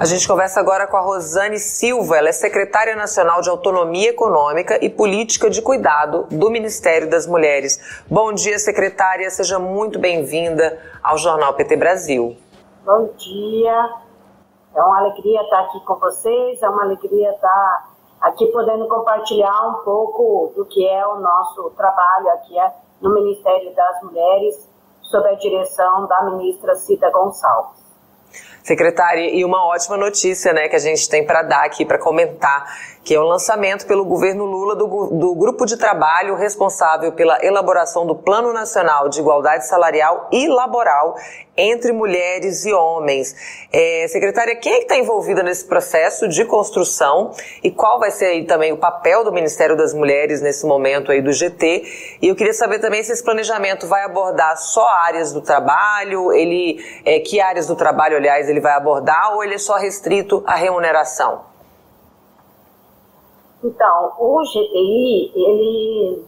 A gente conversa agora com a Rosane Silva, ela é secretária nacional de Autonomia Econômica e Política de Cuidado do Ministério das Mulheres. Bom dia, secretária, seja muito bem-vinda ao Jornal PT Brasil. Bom dia, é uma alegria estar aqui com vocês, é uma alegria estar aqui podendo compartilhar um pouco do que é o nosso trabalho aqui no Ministério das Mulheres, sob a direção da ministra Cida Gonçalves. Secretária, e uma ótima notícia né, que a gente tem para dar aqui, para comentar, que é o lançamento pelo governo Lula do, do grupo de trabalho responsável pela elaboração do Plano Nacional de Igualdade Salarial e Laboral entre mulheres e homens. É, secretária, quem é que está envolvida nesse processo de construção e qual vai ser aí também o papel do Ministério das Mulheres nesse momento aí do GT? E eu queria saber também se esse planejamento vai abordar só áreas do trabalho, ele, é, que áreas do trabalho, aliás, ele vai abordar ou ele é só restrito à remuneração? Então, o GTI, ele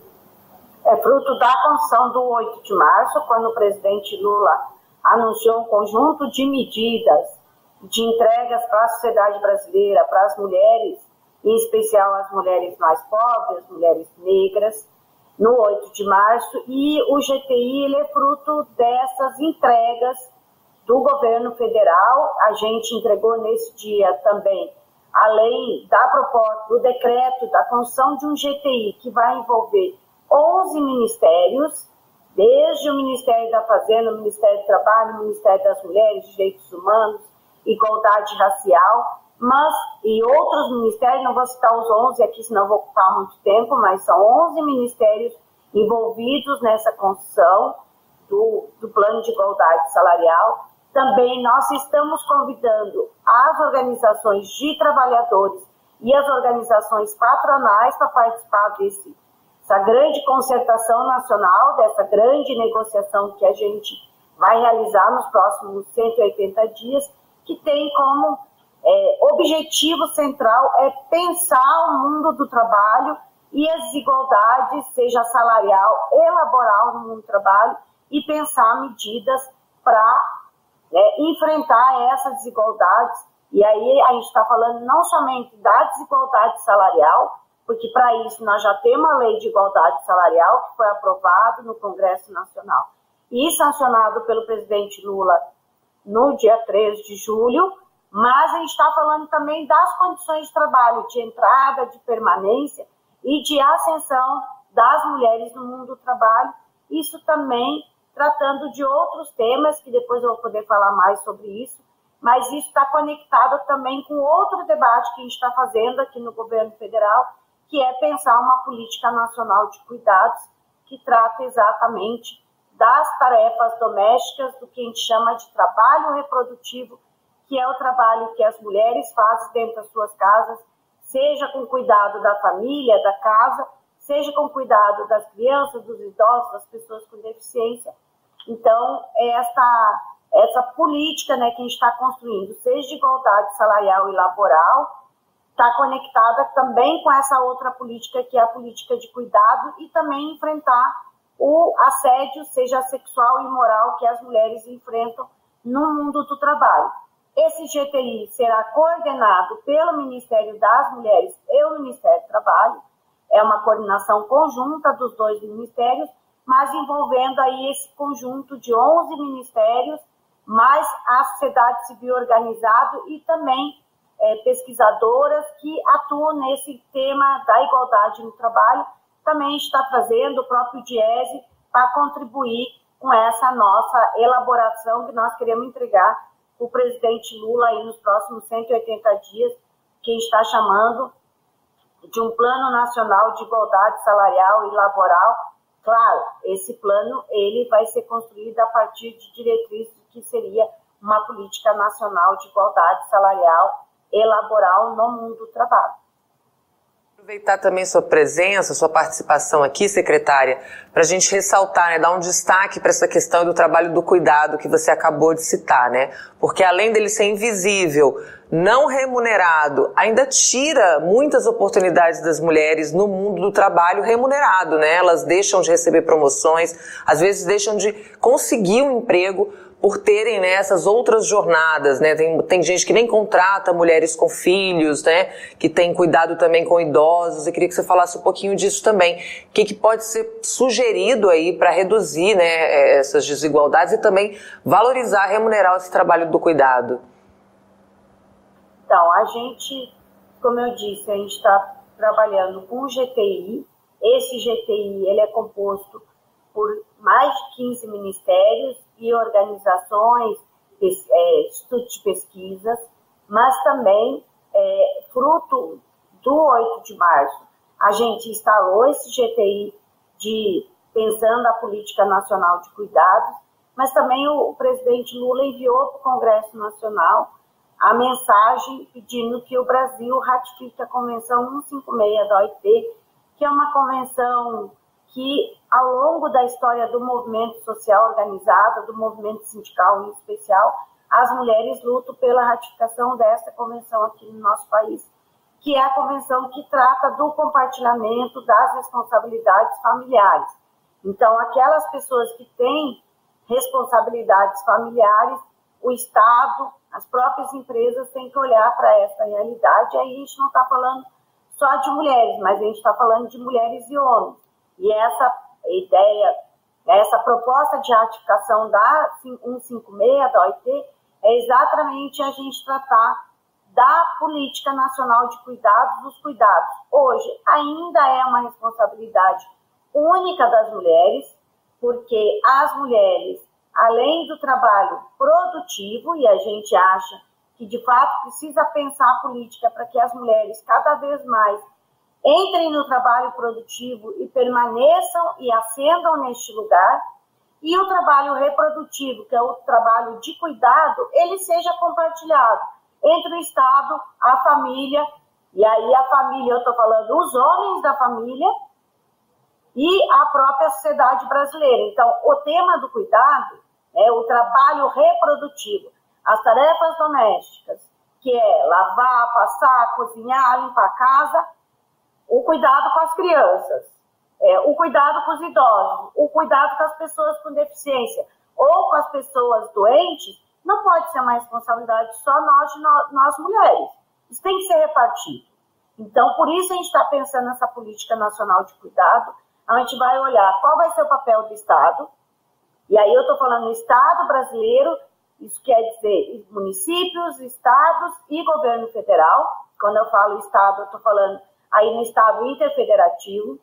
é fruto da construção do 8 de março, quando o presidente Lula anunciou um conjunto de medidas de entregas para a sociedade brasileira, para as mulheres, em especial as mulheres mais pobres, as mulheres negras, no 8 de março, e o GTI ele é fruto dessas entregas do governo federal. A gente entregou nesse dia também, além da proposta do decreto da construção de um GTI que vai envolver 11 ministérios, desde o Ministério da Fazenda, o Ministério do Trabalho, o Ministério das Mulheres, Direitos Humanos, Igualdade Racial, mas e outros ministérios, não vou citar os 11 aqui, senão vou ocupar muito tempo, mas são 11 ministérios envolvidos nessa construção do, do plano de igualdade salarial. Também nós estamos convidando as organizações de trabalhadores e as organizações patronais para participar desse essa grande concertação nacional, dessa grande negociação que a gente vai realizar nos próximos 180 dias, que tem como é, objetivo central é pensar o mundo do trabalho e as desigualdades, seja salarial e laboral no mundo do trabalho, e pensar medidas para né, enfrentar essas desigualdades. E aí a gente está falando não somente da desigualdade salarial, porque para isso nós já temos a lei de igualdade salarial que foi aprovada no Congresso Nacional e sancionado pelo presidente Lula no dia 3 de julho, mas a gente está falando também das condições de trabalho, de entrada, de permanência e de ascensão das mulheres no mundo do trabalho. Isso também tratando de outros temas, que depois eu vou poder falar mais sobre isso, mas isso está conectado também com outro debate que a gente está fazendo aqui no governo federal, que é pensar uma política nacional de cuidados que trata exatamente das tarefas domésticas, do que a gente chama de trabalho reprodutivo, que é o trabalho que as mulheres fazem dentro das suas casas, seja com cuidado da família, da casa, seja com cuidado das crianças, dos idosos, das pessoas com deficiência. Então, essa, essa política né, que a gente está construindo, seja de igualdade salarial e laboral, está conectada também com essa outra política, que é a política de cuidado, e também enfrentar o assédio, seja sexual e moral, que as mulheres enfrentam no mundo do trabalho. Esse GTI será coordenado pelo Ministério das Mulheres e o Ministério do Trabalho. É uma coordenação conjunta dos dois ministérios, mas envolvendo aí esse conjunto de 11 ministérios, mais a sociedade civil organizada e também é, pesquisadoras que atuam nesse tema da igualdade no trabalho, também está trazendo o próprio DIESE para contribuir com essa nossa elaboração que nós queremos entregar o presidente Lula aí nos próximos 180 dias, que está chamando de um plano nacional de igualdade salarial e laboral. Claro, esse plano ele vai ser construído a partir de diretrizes que seria uma política nacional de igualdade salarial elaborar no mundo do trabalho. Aproveitar também sua presença, sua participação aqui, secretária, para a gente ressaltar, né, dar um destaque para essa questão do trabalho do cuidado que você acabou de citar, né? Porque além dele ser invisível, não remunerado, ainda tira muitas oportunidades das mulheres no mundo do trabalho remunerado, né? Elas deixam de receber promoções, às vezes deixam de conseguir um emprego por terem né, essas outras jornadas, né? Tem, tem gente que nem contrata mulheres com filhos, né? Que tem cuidado também com idosos. Eu queria que você falasse um pouquinho disso também. O que, que pode ser sugerido aí para reduzir né, essas desigualdades e também valorizar, remunerar esse trabalho do cuidado? Então, a gente, como eu disse, a gente está trabalhando com o GTI. Esse GTI ele é composto por mais de 15 ministérios e organizações, é, institutos de pesquisas, mas também é, fruto do 8 de março. A gente instalou esse GTI de pensando a política nacional de cuidados, mas também o, o presidente Lula enviou para o Congresso Nacional a mensagem pedindo que o Brasil ratifique a Convenção 156 da OIT, que é uma convenção que, ao longo da história do movimento social organizado, do movimento sindical em especial, as mulheres lutam pela ratificação dessa convenção aqui no nosso país, que é a convenção que trata do compartilhamento das responsabilidades familiares. Então, aquelas pessoas que têm responsabilidades familiares, o Estado, as próprias empresas têm que olhar para essa realidade. Aí a gente não está falando só de mulheres, mas a gente está falando de mulheres e homens. E essa ideia, essa proposta de ratificação da 156 da OIT é exatamente a gente tratar da política nacional de cuidados dos cuidados. Hoje ainda é uma responsabilidade única das mulheres, porque as mulheres, além do trabalho produtivo, e a gente acha que de fato precisa pensar a política para que as mulheres cada vez mais entrem no trabalho produtivo e permaneçam e ascendam neste lugar, e o trabalho reprodutivo, que é o trabalho de cuidado, ele seja compartilhado entre o Estado, a família, e aí a família, eu estou falando os homens da família e a própria sociedade brasileira. Então, o tema do cuidado é o trabalho reprodutivo, as tarefas domésticas, que é lavar, passar, cozinhar, limpar a casa, o cuidado com as crianças, é, o cuidado com os idosos, o cuidado com as pessoas com deficiência ou com as pessoas doentes, não pode ser uma responsabilidade só nós, nós, nós mulheres. Isso tem que ser repartido. Então, por isso a gente está pensando nessa política nacional de cuidado. A gente vai olhar qual vai ser o papel do Estado. E aí eu estou falando Estado brasileiro, isso quer dizer municípios, estados e governo federal. Quando eu falo Estado, eu estou falando aí no Estado interfederativo,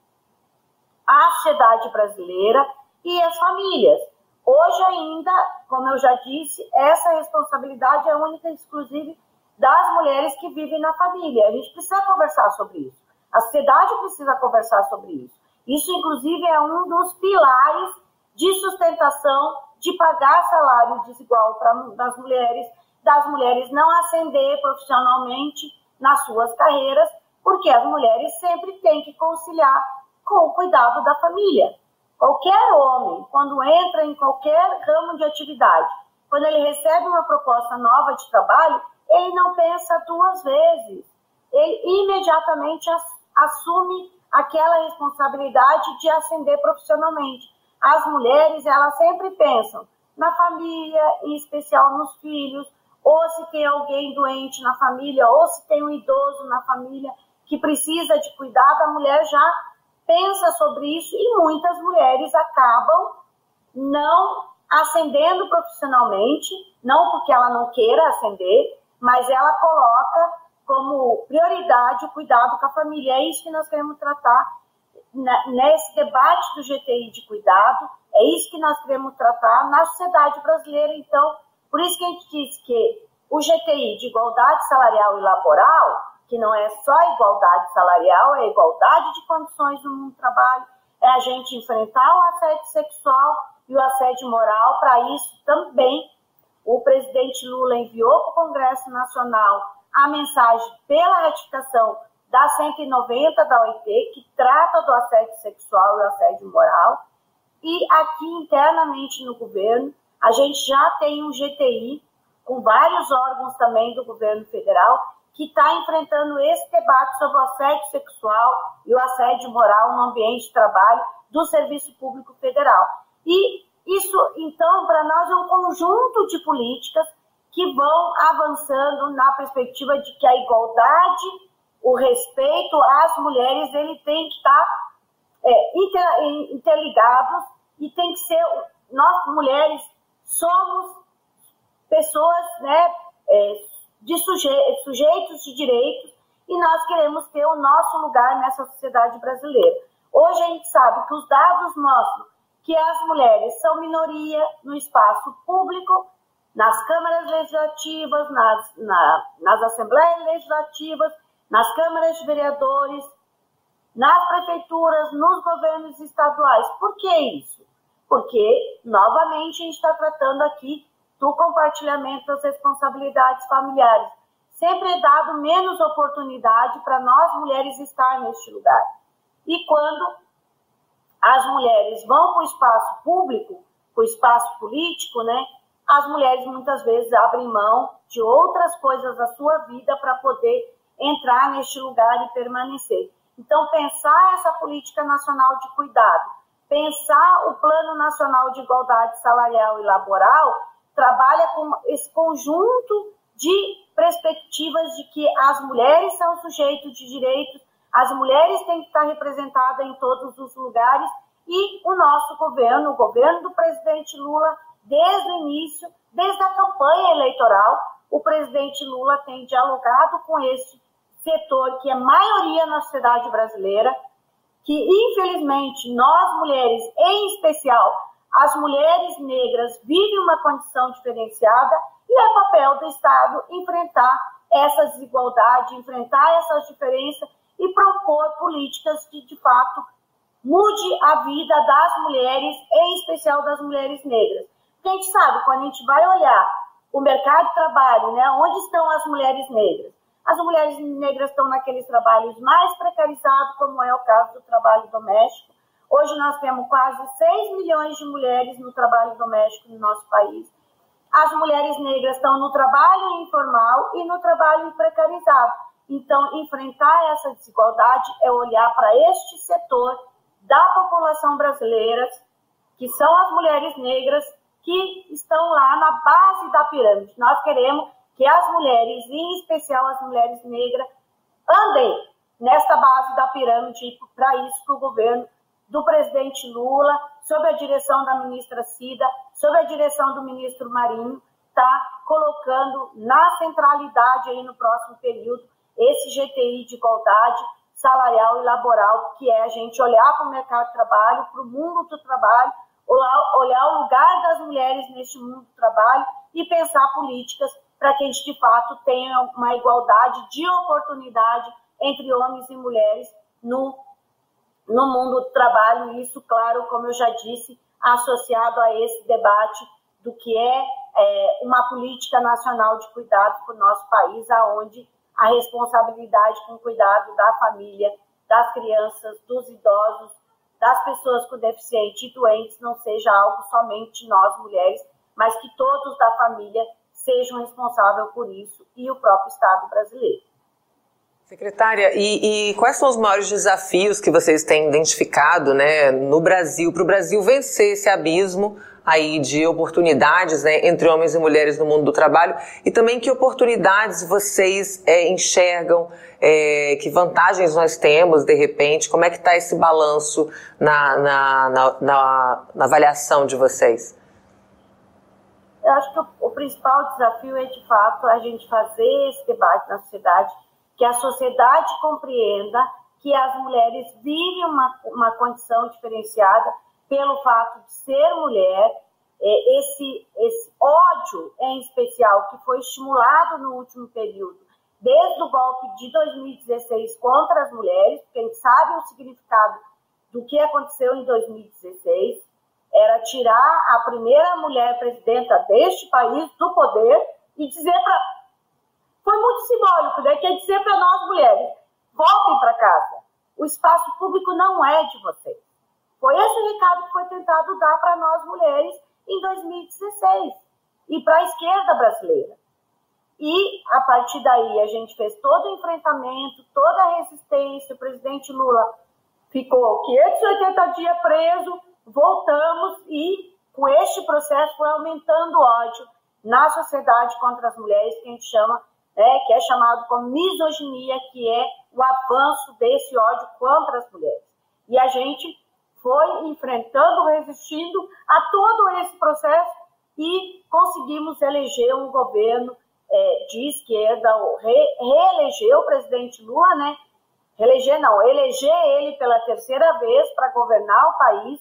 a sociedade brasileira e as famílias. Hoje ainda, como eu já disse, essa responsabilidade é única e exclusiva das mulheres que vivem na família. A gente precisa conversar sobre isso. A sociedade precisa conversar sobre isso. Isso, inclusive, é um dos pilares de sustentação de pagar salário desigual para as mulheres, das mulheres não ascender profissionalmente nas suas carreiras porque as mulheres sempre têm que conciliar com o cuidado da família. Qualquer homem, quando entra em qualquer ramo de atividade, quando ele recebe uma proposta nova de trabalho, ele não pensa duas vezes. Ele imediatamente assume aquela responsabilidade de ascender profissionalmente. As mulheres, elas sempre pensam na família, em especial nos filhos, ou se tem alguém doente na família, ou se tem um idoso na família que precisa de cuidado, a mulher já pensa sobre isso e muitas mulheres acabam não ascendendo profissionalmente, não porque ela não queira ascender, mas ela coloca como prioridade o cuidado com a família. É isso que nós queremos tratar nesse debate do GTI de cuidado, é isso que nós queremos tratar na sociedade brasileira. Então, por isso que a gente diz que o GTI de igualdade salarial e laboral que não é só igualdade salarial, é igualdade de condições no mundo do trabalho, é a gente enfrentar o assédio sexual e o assédio moral. Para isso também o presidente Lula enviou para o Congresso Nacional a mensagem pela ratificação da 190 da OIT, que trata do assédio sexual e assédio moral. E aqui internamente no governo, a gente já tem um GTI com vários órgãos também do governo federal que está enfrentando esse debate sobre o assédio sexual e o assédio moral no ambiente de trabalho do Serviço Público Federal. E Isso, então, para nós é um conjunto de políticas que vão avançando na perspectiva de que a igualdade, o respeito às mulheres, ele tem que estar tá, é, interligados e tem que ser, nós mulheres somos pessoas né, é, de suje, sujeitos de direitos e nós queremos ter o nosso lugar nessa sociedade brasileira. Hoje a gente sabe que os dados mostram que as mulheres são minoria no espaço público, nas câmaras legislativas, nas, na, nas assembleias legislativas, nas câmaras de vereadores, nas prefeituras, nos governos estaduais. Por que isso? Porque, novamente, a gente está tratando aqui do compartilhamento das responsabilidades familiares. Sempre é dado menos oportunidade para nós mulheres estar neste lugar. E quando as mulheres vão para o espaço público, para o espaço político, né, as mulheres muitas vezes abrem mão de outras coisas da sua vida para poder entrar neste lugar e permanecer. Então, pensar essa política nacional de cuidado, pensar o Plano Nacional de Igualdade Salarial e Laboral, trabalha com esse conjunto de perspectivas de que as mulheres são sujeitos de direitos, as mulheres têm que estar representadas em todos os lugares e o nosso governo, o governo do presidente Lula, desde o início, desde a campanha eleitoral, o presidente Lula tem dialogado com esse setor que é maioria na sociedade brasileira, que infelizmente nós mulheres, em especial as mulheres negras, vivem uma condição diferenciada e é papel do Estado enfrentar essa desigualdade, enfrentar essas diferenças e propor políticas que de fato mude a vida das mulheres, em especial das mulheres negras. Porque a gente sabe, quando a gente vai olhar o mercado de trabalho, né, onde estão as mulheres negras? As mulheres negras estão naqueles trabalhos mais precarizados, como é o caso do trabalho doméstico. Hoje nós temos quase 6 milhões de mulheres no trabalho doméstico no nosso país. As mulheres negras estão no trabalho informal e no trabalho precarizado. Então, enfrentar essa desigualdade é olhar para este setor da população brasileira, que são as mulheres negras que estão lá na base da pirâmide. Nós queremos que as mulheres, em especial as mulheres negras, andem nesta base da pirâmide para isso que o governo do presidente Lula, sob a direção da ministra Cida, sob a direção do ministro Marinho, está colocando na centralidade aí no próximo período esse GTI de igualdade salarial e laboral, que é a gente olhar para o mercado de trabalho, para o mundo do trabalho, olhar o lugar das mulheres neste mundo do trabalho e pensar políticas para que a gente, de fato, tenha uma igualdade de oportunidade entre homens e mulheres no, no mundo do trabalho. Isso, claro, como eu já disse, associado a esse debate do que é, é uma política nacional de cuidado para o nosso país, aonde a responsabilidade com o cuidado da família, das crianças, dos idosos, das pessoas com deficiência e doentes não seja algo somente nós mulheres, mas que todos da família sejam responsáveis por isso e o próprio Estado brasileiro. Secretária, e, e, quais são os maiores desafios que vocês têm identificado né, no Brasil, para o Brasil vencer esse abismo aí de oportunidades né, entre homens e mulheres no mundo do trabalho e também que oportunidades vocês é, enxergam, é, que vantagens nós temos de repente, como é que está esse balanço na, na, na, na, na avaliação de vocês? Eu acho que o, o principal desafio é de fato a gente fazer esse debate na sociedade, que a sociedade compreenda que as mulheres vivem uma, uma condição diferenciada pelo fato de ser mulher, é, esse, esse ódio em especial que foi estimulado no último período, desde o golpe de 2016 contra as mulheres, gente sabe o significado do que aconteceu em 2016, era tirar a primeira mulher presidenta deste país do poder e dizer para. Foi muito simbólico, né? Quer dizer para nós mulheres: voltem para casa. O espaço público não é de vocês. Foi esse recado que foi tentado dar para nós mulheres em 2016 e para a esquerda brasileira. E a partir daí a gente fez todo o enfrentamento, toda a resistência. O presidente Lula ficou 580 dias preso, voltamos e com este processo foi aumentando o ódio na sociedade contra as mulheres, que a gente chama, né, que é chamado como misoginia, que é o avanço desse ódio contra as mulheres. E a gente foi enfrentando, resistindo a todo esse processo e conseguimos eleger um governo é, de esquerda, re, reeleger o presidente Lula, né? Reeleger não, eleger ele pela terceira vez para governar o país.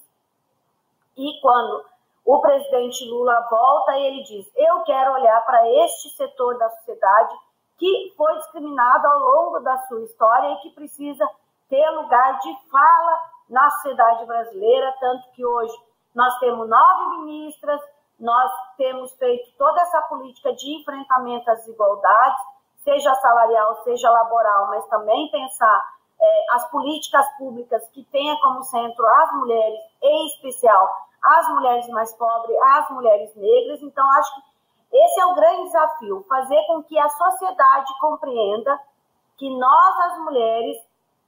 E quando o presidente Lula volta, ele diz: Eu quero olhar para este setor da sociedade que foi discriminado ao longo da sua história e que precisa ter lugar de fala na sociedade brasileira, tanto que hoje nós temos nove ministras, nós temos feito toda essa política de enfrentamento às desigualdades, seja salarial, seja laboral, mas também pensar é, as políticas públicas que tenha como centro as mulheres, em especial as mulheres mais pobres, as mulheres negras. Então, acho que esse é o grande desafio, fazer com que a sociedade compreenda que nós, as mulheres,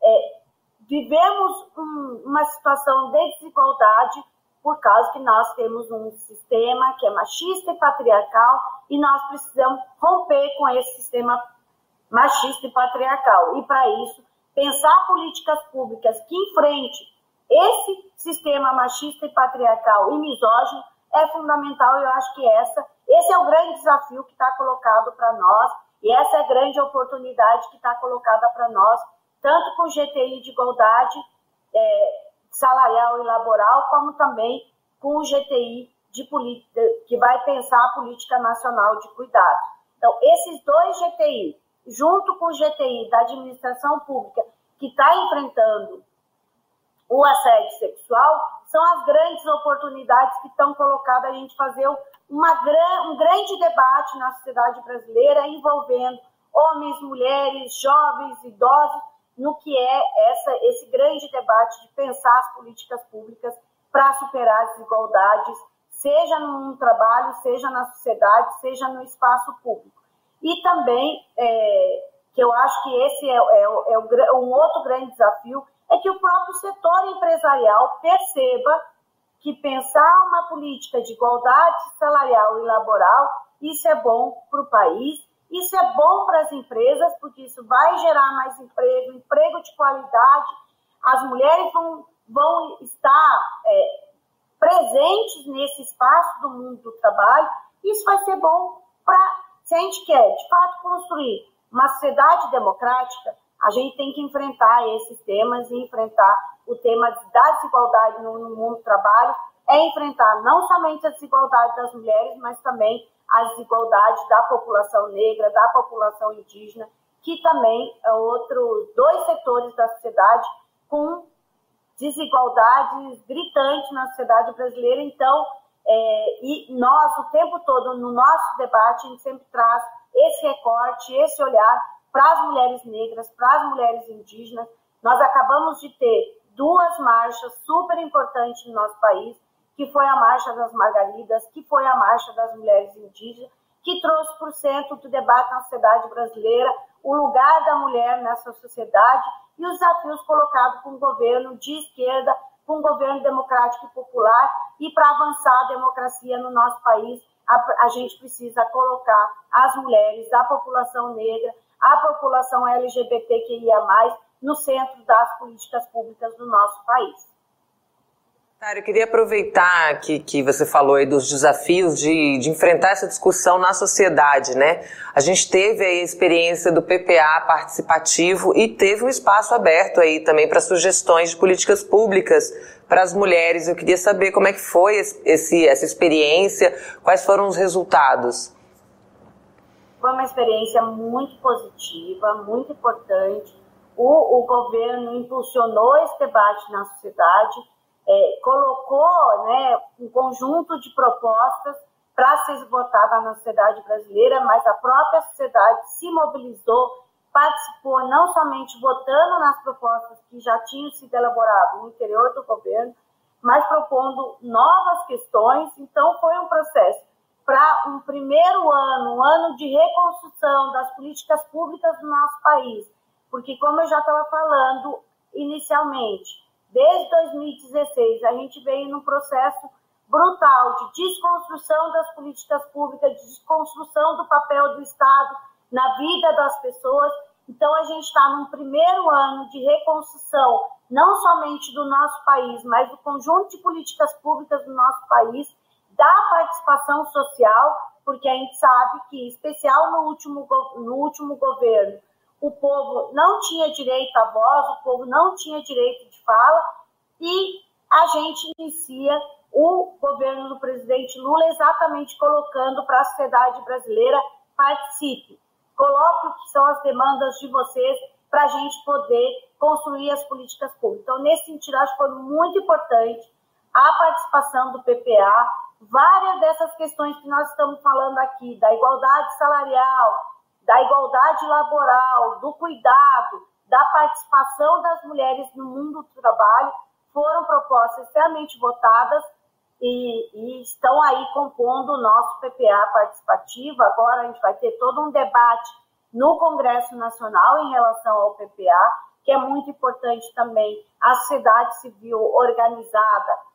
é, vivemos um, uma situação de desigualdade por causa que nós temos um sistema que é machista e patriarcal e nós precisamos romper com esse sistema machista e patriarcal. E para isso, pensar políticas públicas que enfrente esse sistema machista e patriarcal e misógino é fundamental eu acho que essa, esse é o grande desafio que está colocado para nós e essa é a grande oportunidade que está colocada para nós, tanto com o GTI de igualdade, é, salarial e laboral, como também com o GTI de que vai pensar a política nacional de cuidado. Então, esses dois GTI, junto com o GTI da administração pública, que está enfrentando o assédio sexual, são as grandes oportunidades que estão colocadas a gente fazer uma, um grande debate na sociedade brasileira envolvendo homens, mulheres, jovens, idosos, no que é essa, esse grande debate de pensar as políticas públicas para superar as desigualdades, seja no trabalho, seja na sociedade, seja no espaço público. E também, é, que eu acho que esse é, é, é um outro grande desafio, é que o próprio setor empresarial perceba que pensar uma política de igualdade salarial e laboral, isso é bom para o país isso é bom para as empresas, porque isso vai gerar mais emprego, emprego de qualidade. As mulheres vão, vão estar é, presentes nesse espaço do mundo do trabalho. Isso vai ser bom para, se a gente quer, de fato, construir uma sociedade democrática, a gente tem que enfrentar esses temas e enfrentar o tema da desigualdade no, mundo do trabalho, é enfrentar não somente a desigualdade das mulheres, mas também a desigualdade da população negra, da população indígena, que também é outro dois setores da sociedade com desigualdades gritantes na sociedade brasileira. Então, é, e nós o tempo todo no nosso debate a gente sempre traz esse recorte, esse olhar para as mulheres negras, para as mulheres indígenas. Nós acabamos de ter duas marchas super importantes no nosso país que foi a Marcha das Margaridas, que foi a Marcha das Mulheres Indígenas, que trouxe para o centro do debate na sociedade brasileira o lugar da mulher nessa sociedade e os desafios colocados com um governo de esquerda, com um governo democrático e popular, e para avançar a democracia no nosso país, a, a gente precisa colocar as mulheres, a população negra, a população LGBTQIA+, no centro das políticas públicas do nosso país. Eu queria aproveitar que, que você falou aí dos desafios de, de enfrentar essa discussão na sociedade, né? A gente teve aí a experiência do PPA participativo e teve um espaço aberto aí também para sugestões de políticas públicas para as mulheres. Eu queria saber como é que foi esse, essa experiência, quais foram os resultados. Foi uma experiência muito positiva, muito importante. O, o governo impulsionou esse debate na sociedade é, colocou né, um conjunto de propostas para ser votada na sociedade brasileira, mas a própria sociedade se mobilizou, participou não somente votando nas propostas que já tinham sido elaboradas no interior do governo, mas propondo novas questões. Então, foi um processo para um primeiro ano, um ano de reconstrução das políticas públicas do nosso país, porque, como eu já estava falando inicialmente, Desde 2016, a gente veio num processo brutal de desconstrução das políticas públicas, de desconstrução do papel do Estado na vida das pessoas. Então, a gente está num primeiro ano de reconstrução, não somente do nosso país, mas do conjunto de políticas públicas do nosso país, da participação social, porque a gente sabe que, em especial no último, no último governo, o povo não tinha direito à voz, o povo não tinha direito de fala, e a gente inicia o governo do presidente Lula exatamente colocando para a sociedade brasileira participe, coloque o que são as demandas de vocês para a gente poder construir as políticas públicas. Então, nesse sentido, acho que foi muito importante a participação do PPA, várias dessas questões que nós estamos falando aqui, da igualdade salarial, da igualdade laboral, do cuidado, da participação das mulheres no mundo do trabalho, foram propostas extremamente votadas e, e, estão aí compondo o nosso PPA participativo. Agora a gente vai ter todo um debate no Congresso Nacional em relação ao PPA, que é muito importante também a sociedade civil organizada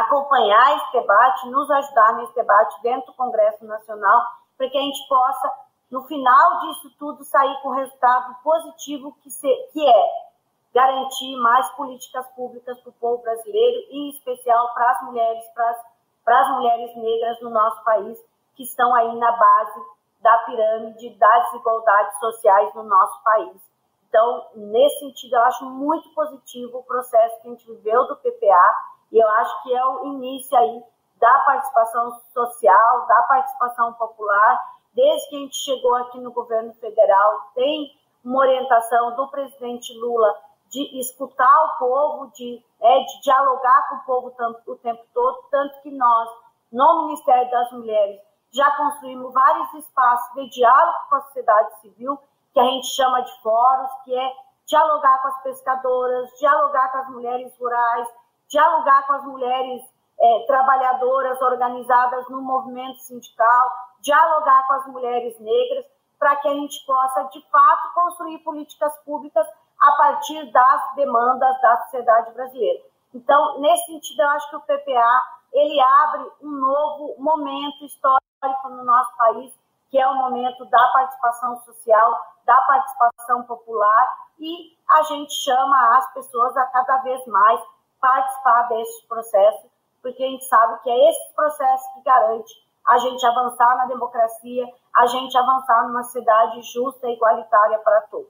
acompanhar esse debate, nos ajudar nesse debate dentro do Congresso Nacional, para que a gente possa, no final disso tudo, sair com o resultado positivo que, se, que é garantir mais políticas públicas para o povo brasileiro, em especial para as mulheres, para as mulheres negras no nosso país, que estão aí na base da pirâmide das desigualdades sociais no nosso país. Então, nesse sentido, eu acho muito positivo o processo que a gente viveu do PPA, e eu acho que é o início aí da participação social, da participação popular. Desde que a gente chegou aqui no governo federal, tem uma orientação do presidente Lula de escutar o povo, de, é, de dialogar com o povo tanto, o tempo todo, tanto que nós, no Ministério das Mulheres, já construímos vários espaços de diálogo com a sociedade civil, que a gente chama de fóruns, que é dialogar com as pescadoras, dialogar com as mulheres rurais, dialogar com as mulheres é, trabalhadoras organizadas no movimento sindical, dialogar com as mulheres negras, para que a gente possa, de fato, construir políticas públicas a partir das demandas da sociedade brasileira. Então, nesse sentido, eu acho que o PPA ele abre um novo momento histórico no nosso país, que é o momento da participação social, da participação popular, e a gente chama as pessoas a cada vez mais participar desse processo, porque a gente sabe que é esse processo que garante a gente avançar na democracia, a gente avançar numa cidade justa e igualitária para todos.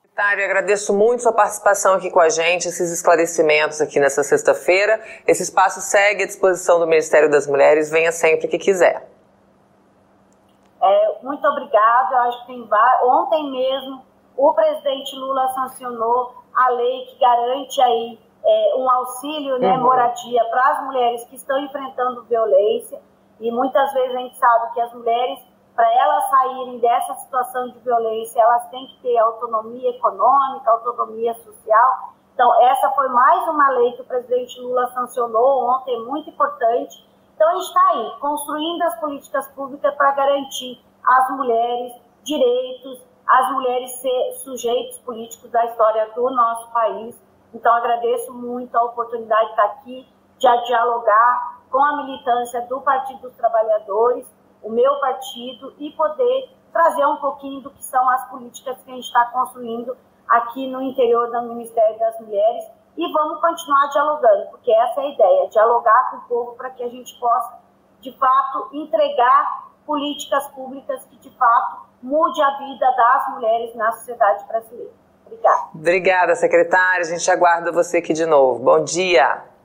Secretária, agradeço muito sua participação aqui com a gente, esses esclarecimentos aqui nessa sexta-feira. Esse espaço segue à disposição do Ministério das Mulheres, venha sempre que quiser. É, muito obrigada. Eu acho que tem ontem mesmo o presidente Lula sancionou a lei que garante aí é, um auxílio, né, uhum. moradia para as mulheres que estão enfrentando violência. E muitas vezes a gente sabe que as mulheres para elas saírem dessa situação de violência, elas têm que ter autonomia econômica, autonomia social. Então, essa foi mais uma lei que o presidente Lula sancionou ontem, muito importante. Então, a gente está aí, construindo as políticas públicas para garantir às mulheres direitos, às mulheres ser sujeitos políticos da história do nosso país. Então, agradeço muito a oportunidade de estar aqui, de dialogar com a militância do Partido dos Trabalhadores o meu partido e poder trazer um pouquinho do que são as políticas que a gente está construindo aqui no interior do Ministério das Mulheres e vamos continuar dialogando, porque essa é a ideia, dialogar com o povo para que a gente possa, de fato, entregar políticas públicas que, de fato, mude a vida das mulheres na sociedade brasileira. Obrigada. Obrigada, secretária. A gente aguarda você aqui de novo. Bom dia.